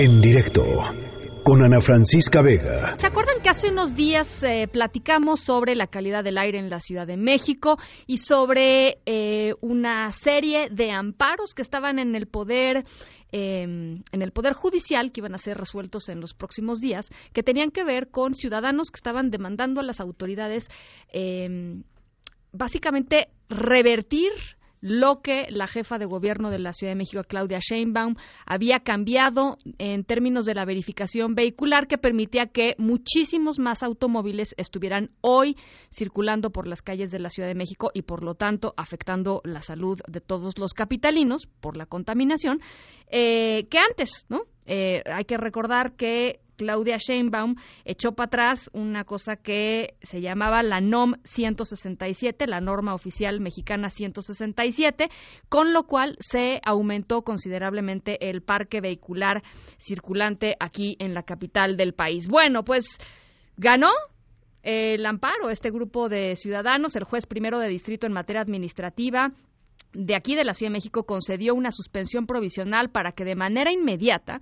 En directo con Ana Francisca Vega. ¿Se acuerdan que hace unos días eh, platicamos sobre la calidad del aire en la Ciudad de México y sobre eh, una serie de amparos que estaban en el poder em, en el poder judicial que iban a ser resueltos en los próximos días que tenían que ver con ciudadanos que estaban demandando a las autoridades em, básicamente revertir lo que la jefa de gobierno de la Ciudad de México, Claudia Sheinbaum, había cambiado en términos de la verificación vehicular que permitía que muchísimos más automóviles estuvieran hoy circulando por las calles de la Ciudad de México y por lo tanto afectando la salud de todos los capitalinos por la contaminación eh, que antes, ¿no? Eh, hay que recordar que Claudia Sheinbaum echó para atrás una cosa que se llamaba la NOM 167, la norma oficial mexicana 167, con lo cual se aumentó considerablemente el parque vehicular circulante aquí en la capital del país. Bueno, pues ganó el amparo este grupo de ciudadanos, el juez primero de distrito en materia administrativa de aquí de la Ciudad de México concedió una suspensión provisional para que de manera inmediata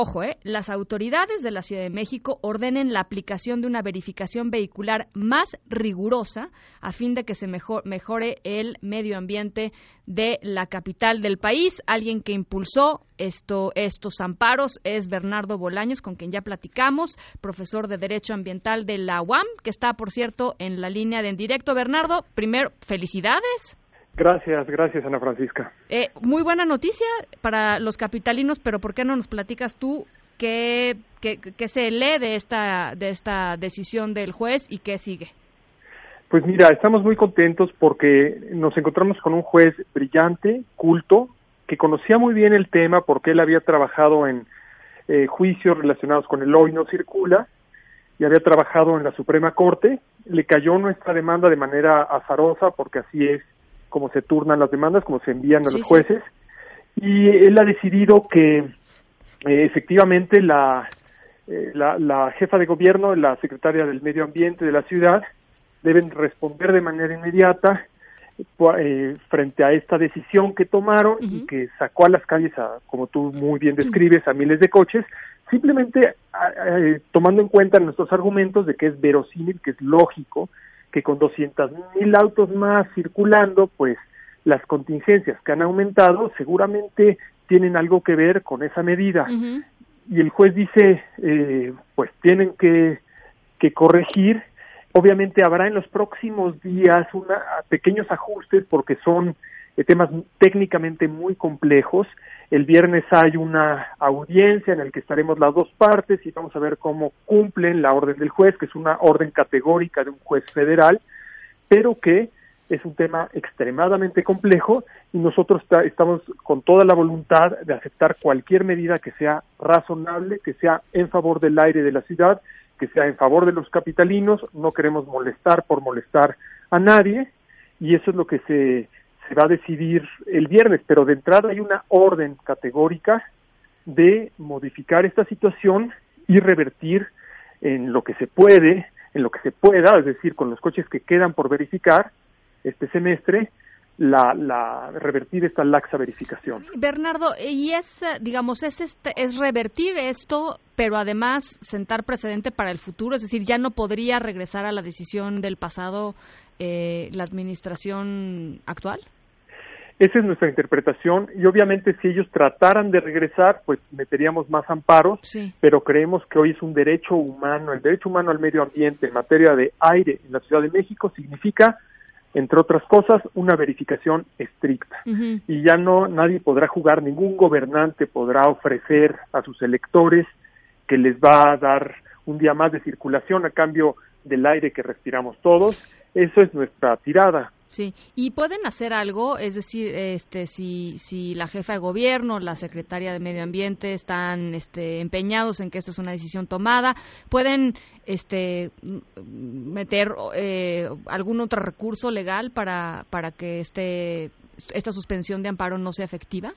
Ojo, eh, las autoridades de la Ciudad de México ordenen la aplicación de una verificación vehicular más rigurosa a fin de que se mejore el medio ambiente de la capital del país. Alguien que impulsó esto, estos amparos es Bernardo Bolaños, con quien ya platicamos, profesor de Derecho Ambiental de la UAM, que está, por cierto, en la línea de en directo. Bernardo, primero, felicidades. Gracias, gracias Ana Francisca. Eh, muy buena noticia para los capitalinos, pero ¿por qué no nos platicas tú qué, qué, se lee de esta, de esta decisión del juez y qué sigue? Pues mira, estamos muy contentos porque nos encontramos con un juez brillante, culto, que conocía muy bien el tema porque él había trabajado en eh, juicios relacionados con el hoy no circula y había trabajado en la Suprema Corte. Le cayó nuestra demanda de manera azarosa porque así es cómo se turnan las demandas, cómo se envían a los jueces, y él ha decidido que eh, efectivamente la, eh, la, la, jefa de gobierno, la secretaria del Medio Ambiente de la ciudad, deben responder de manera inmediata eh, frente a esta decisión que tomaron y que sacó a las calles, a, como tú muy bien describes, a miles de coches, simplemente tomando en cuenta nuestros argumentos de que es verosímil, que es lógico, que con 200 mil autos más circulando, pues las contingencias que han aumentado seguramente tienen algo que ver con esa medida. Y el juez dice, eh, pues tienen que, que corregir. Obviamente habrá en los próximos días una, pequeños ajustes porque son eh, temas técnicamente muy complejos el viernes hay una audiencia en la que estaremos las dos partes y vamos a ver cómo cumplen la orden del juez, que es una orden categórica de un juez federal, pero que es un tema extremadamente complejo y nosotros estamos con toda la voluntad de aceptar cualquier medida que sea razonable, que sea en favor del aire de la ciudad, que sea en favor de los capitalinos, no queremos molestar por molestar a nadie y eso es lo que se se va a decidir el viernes, pero de entrada hay una orden categórica de modificar esta situación y revertir en lo que se puede, en lo que se pueda, es decir, con los coches que quedan por verificar este semestre, la, la revertir esta laxa verificación. Bernardo, y es, digamos, es, este, es revertir esto, pero además sentar precedente para el futuro, es decir, ya no podría regresar a la decisión del pasado eh, la administración actual. Esa es nuestra interpretación y obviamente si ellos trataran de regresar, pues meteríamos más amparos, pero creemos que hoy es un derecho humano, el derecho humano al medio ambiente en materia de aire en la Ciudad de México significa, entre otras cosas, una verificación estricta. Y ya no nadie podrá jugar, ningún gobernante podrá ofrecer a sus electores que les va a dar un día más de circulación a cambio del aire que respiramos todos. Eso es nuestra tirada. Sí, y pueden hacer algo, es decir, este, si, si la jefa de gobierno, la secretaria de Medio Ambiente están este, empeñados en que esta es una decisión tomada, pueden este, meter eh, algún otro recurso legal para, para que este, esta suspensión de amparo no sea efectiva.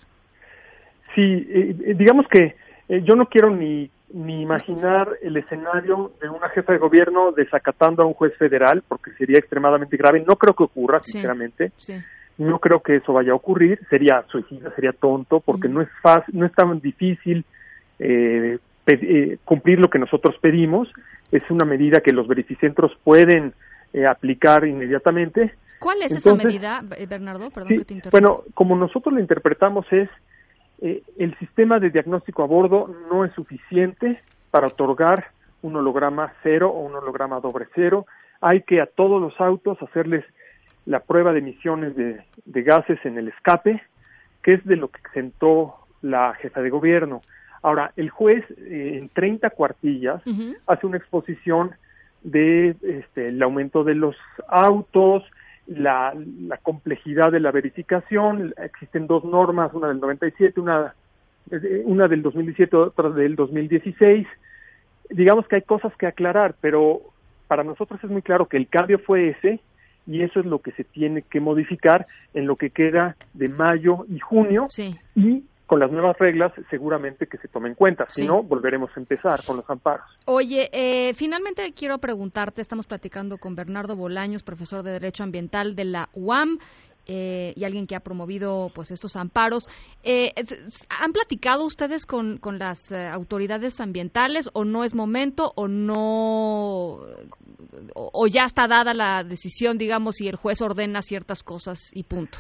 Sí, eh, digamos que eh, yo no quiero ni ni imaginar el escenario de una jefa de gobierno desacatando a un juez federal, porque sería extremadamente grave. No creo que ocurra, sinceramente. No creo que eso vaya a ocurrir. Sería suicida, sería tonto, porque no es fácil, no es tan difícil eh, eh, cumplir lo que nosotros pedimos. Es una medida que los verificentros pueden eh, aplicar inmediatamente. ¿Cuál es esa medida, Bernardo? Perdón que te bueno, como nosotros lo interpretamos es el sistema de diagnóstico a bordo no es suficiente para otorgar un holograma cero o un holograma doble cero. Hay que a todos los autos hacerles la prueba de emisiones de, gases en el escape, que es de lo que exentó la jefa de gobierno. Ahora, el juez eh, en 30 cuartillas hace una exposición de este, el aumento de los autos, la, la, complejidad de la verificación. Existen dos normas, una del 97, una, eh, una del 2017, otra del 2016. Digamos que hay cosas que aclarar, pero para nosotros es muy claro que el cambio fue ese y eso es lo que se tiene que modificar en lo que queda de mayo y junio y con las nuevas reglas seguramente que se tome en cuenta, si no volveremos a empezar con los amparos. Oye, eh, finalmente quiero preguntarte, estamos platicando con Bernardo Bolaños, profesor de Derecho Ambiental de la UAM, eh, y alguien que ha promovido pues estos amparos. Eh, ¿Han platicado ustedes con, con las eh, autoridades ambientales o no es momento o no o, ya está dada la decisión, digamos, y el juez ordena ciertas cosas y punto?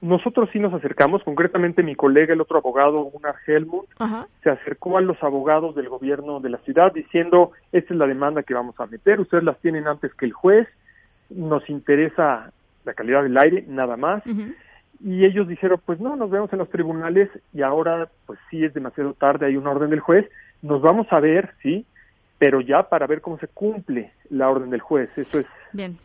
Nosotros sí nos acercamos, concretamente mi colega, el otro abogado, Gunnar Helmut, se acercó a los abogados del gobierno de la ciudad diciendo, esta es la demanda que vamos a meter, ustedes las tienen antes que el juez, nos interesa la calidad del aire, nada más. Y ellos dijeron, pues no, nos vemos en los tribunales y ahora, pues sí es demasiado tarde, hay una orden del juez, nos vamos a ver, sí, pero ya para ver cómo se cumple la orden del juez. Eso es. Bien.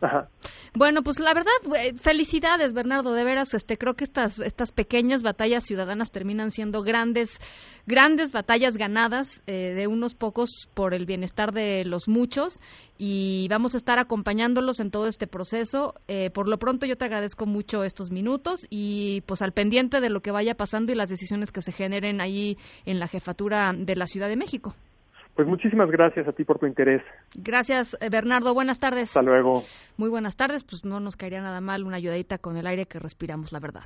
Bueno, pues la verdad, eh, felicidades, Bernardo. De veras, este, creo que estas estas pequeñas batallas ciudadanas terminan siendo grandes, grandes batallas ganadas eh, de unos pocos por el bienestar de los muchos. Y vamos a estar acompañándolos en todo este proceso. Eh, por lo pronto, yo te agradezco mucho estos minutos y pues al pendiente de lo que vaya pasando y las decisiones que se generen ahí en la jefatura de la Ciudad de México. Pues muchísimas gracias a ti por tu interés. Gracias, eh, Bernardo. Buenas tardes. Hasta luego. Muy buenas tardes. Pues no nos caería nada mal una ayudadita con el aire que respiramos, la verdad.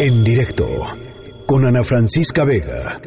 En directo, con Ana Francisca Vega.